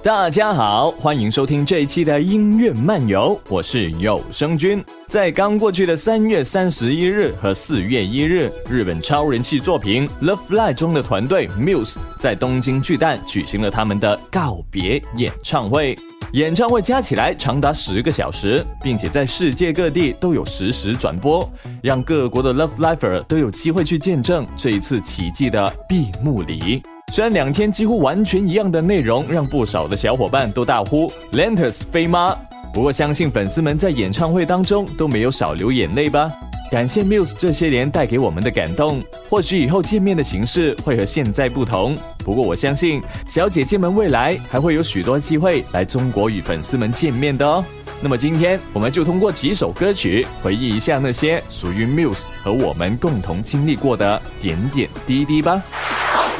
大家好，欢迎收听这一期的音乐漫游，我是有声君。在刚过去的三月三十一日和四月一日，日本超人气作品《Love Fly》中的团队 Muse 在东京巨蛋举行了他们的告别演唱会。演唱会加起来长达十个小时，并且在世界各地都有实时转播，让各国的 Love Lifer 都有机会去见证这一次奇迹的闭幕礼。虽然两天几乎完全一样的内容，让不少的小伙伴都大呼 “Lentus 飞吗”，不过相信粉丝们在演唱会当中都没有少流眼泪吧。感谢 Muse 这些年带给我们的感动，或许以后见面的形式会和现在不同，不过我相信小姐姐们未来还会有许多机会来中国与粉丝们见面的哦。那么今天我们就通过几首歌曲回忆一下那些属于 Muse 和我们共同经历过的点点滴滴吧。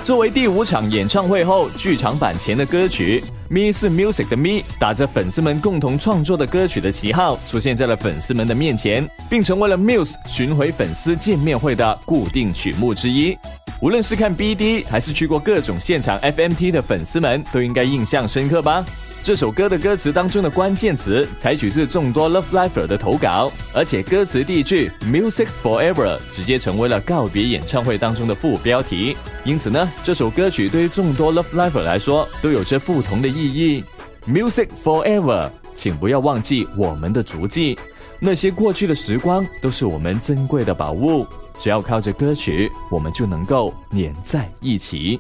作为第五场演唱会后剧场版前的歌曲《Me 是 Music》的 Me，打着粉丝们共同创作的歌曲的旗号，出现在了粉丝们的面前，并成为了 Muse 巡回粉丝见面会的固定曲目之一。无论是看 BD 还是去过各种现场 FMT 的粉丝们，都应该印象深刻吧。这首歌的歌词当中的关键词采取自众多 Love Lifer 的投稿，而且歌词第一句 Music Forever 直接成为了告别演唱会当中的副标题。因此呢，这首歌曲对于众多 Love Lifer 来说都有着不同的意义。Music Forever，请不要忘记我们的足迹，那些过去的时光都是我们珍贵的宝物。只要靠着歌曲，我们就能够粘在一起。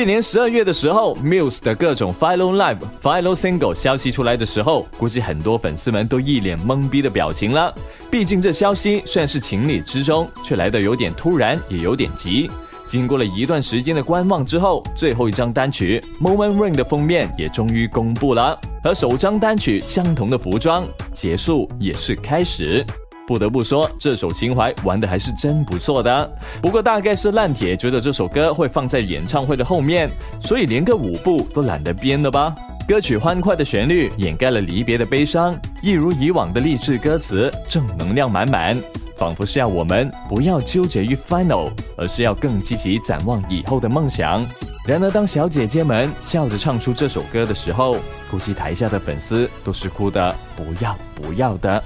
去年十二月的时候，Muse 的各种 Final Live、Final Single 消息出来的时候，估计很多粉丝们都一脸懵逼的表情了。毕竟这消息算是情理之中，却来得有点突然，也有点急。经过了一段时间的观望之后，最后一张单曲《Moment Ring》的封面也终于公布了，和首张单曲相同的服装，结束也是开始。不得不说，这首情怀玩的还是真不错的。不过大概是烂铁觉得这首歌会放在演唱会的后面，所以连个舞步都懒得编了吧。歌曲欢快的旋律掩盖了离别的悲伤，一如以往的励志歌词，正能量满满，仿佛是要我们不要纠结于 final，而是要更积极展望以后的梦想。然而，当小姐姐们笑着唱出这首歌的时候，估计台下的粉丝都是哭的不要不要的。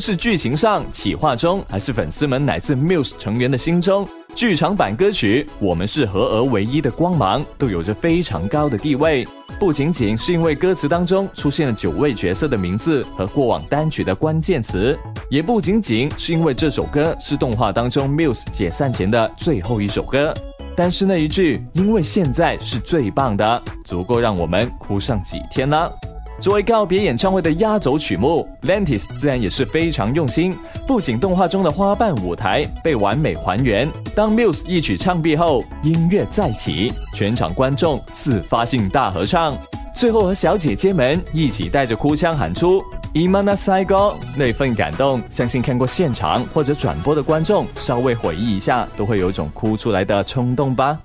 是剧情上、企划中，还是粉丝们乃至 Muse 成员的心中，剧场版歌曲《我们是合而为一的光芒》都有着非常高的地位。不仅仅是因为歌词当中出现了九位角色的名字和过往单曲的关键词，也不仅仅是因为这首歌是动画当中 Muse 解散前的最后一首歌。但是那一句“因为现在是最棒的”，足够让我们哭上几天呢？作为告别演唱会的压轴曲目，《Lantis》自然也是非常用心。不仅动画中的花瓣舞台被完美还原，当 Muse 一曲唱毕后，音乐再起，全场观众自发性大合唱，最后和小姐姐们一起带着哭腔喊出 “Imana Saigo”，那份感动，相信看过现场或者转播的观众稍微回忆一下，都会有种哭出来的冲动吧。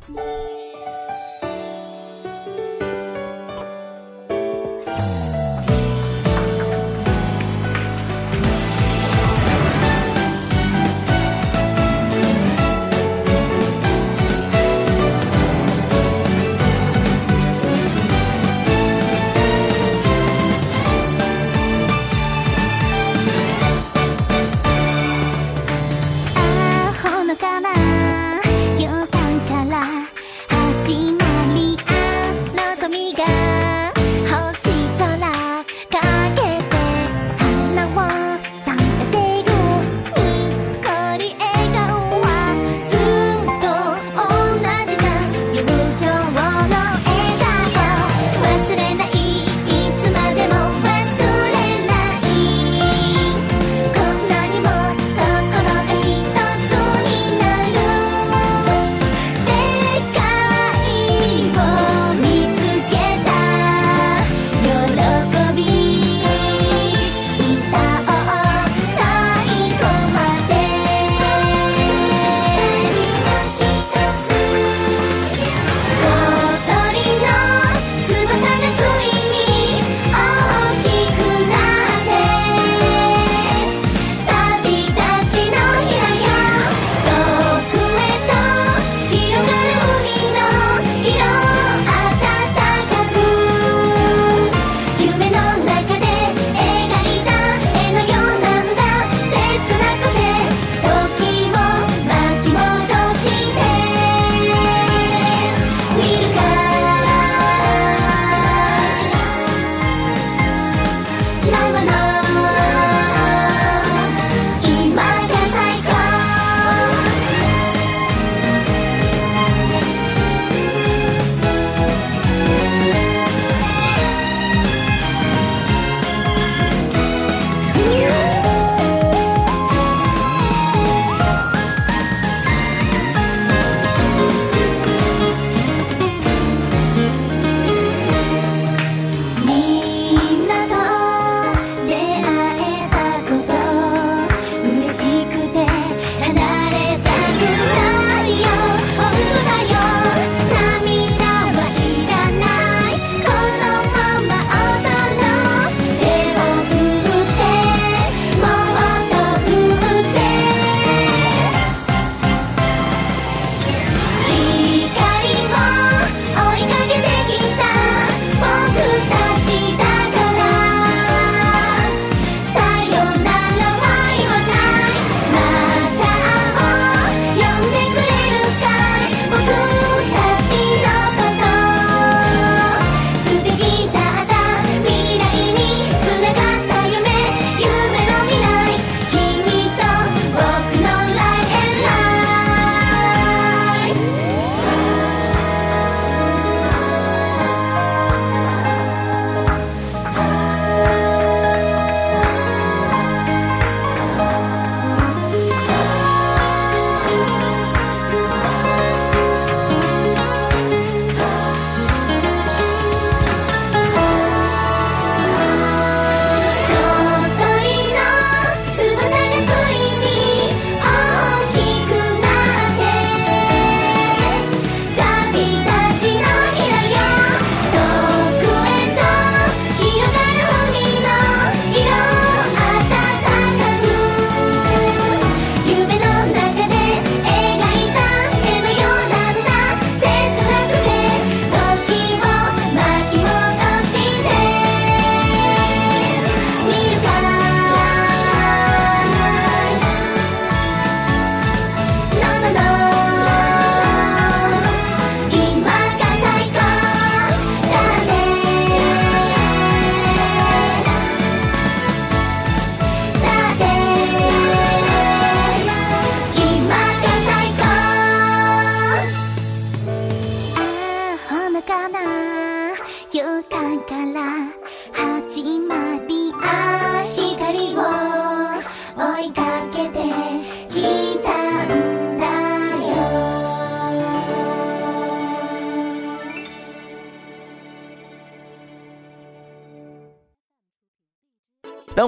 na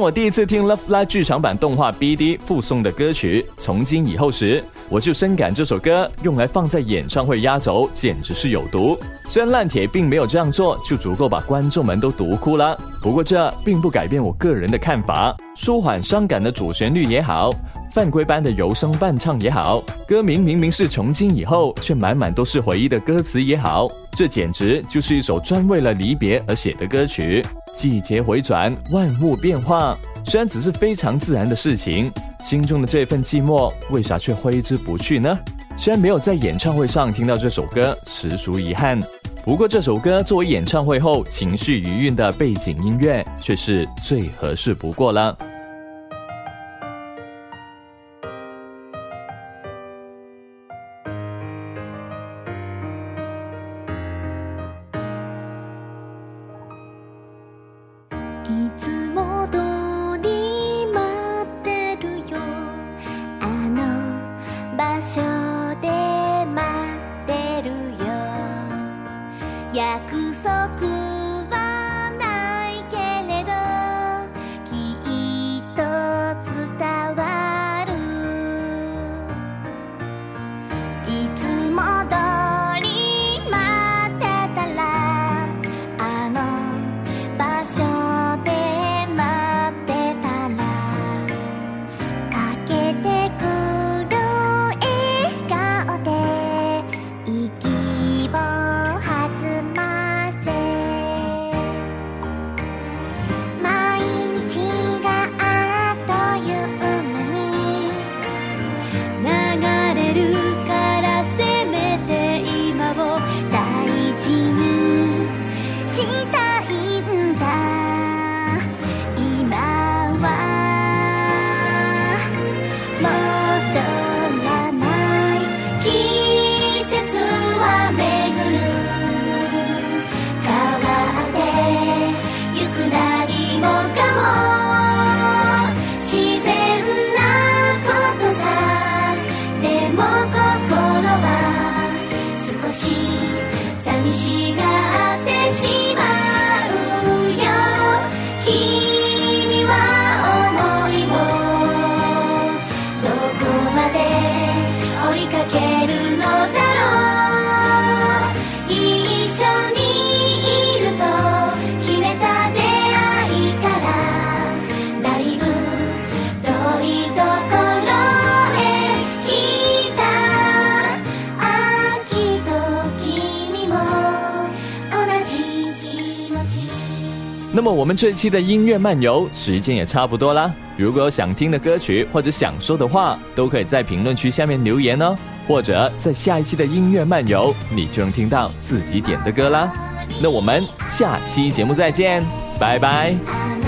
我第一次听《Love Live》剧场版动画 BD 附送的歌曲《从今以后》时，我就深感这首歌用来放在演唱会压轴简直是有毒。虽然烂铁并没有这样做，就足够把观众们都毒哭了。不过这并不改变我个人的看法。舒缓伤感的主旋律也好，犯规般的柔声伴唱也好，歌名明明是《从今以后》，却满满都是回忆的歌词也好，这简直就是一首专为了离别而写的歌曲。季节回转，万物变化，虽然只是非常自然的事情，心中的这份寂寞，为啥却挥之不去呢？虽然没有在演唱会上听到这首歌，实属遗憾。不过这首歌作为演唱会后情绪余韵的背景音乐，却是最合适不过了。一次。那么我们这一期的音乐漫游时间也差不多啦。如果有想听的歌曲或者想说的话，都可以在评论区下面留言哦。或者在下一期的音乐漫游，你就能听到自己点的歌啦。那我们下期节目再见，拜拜。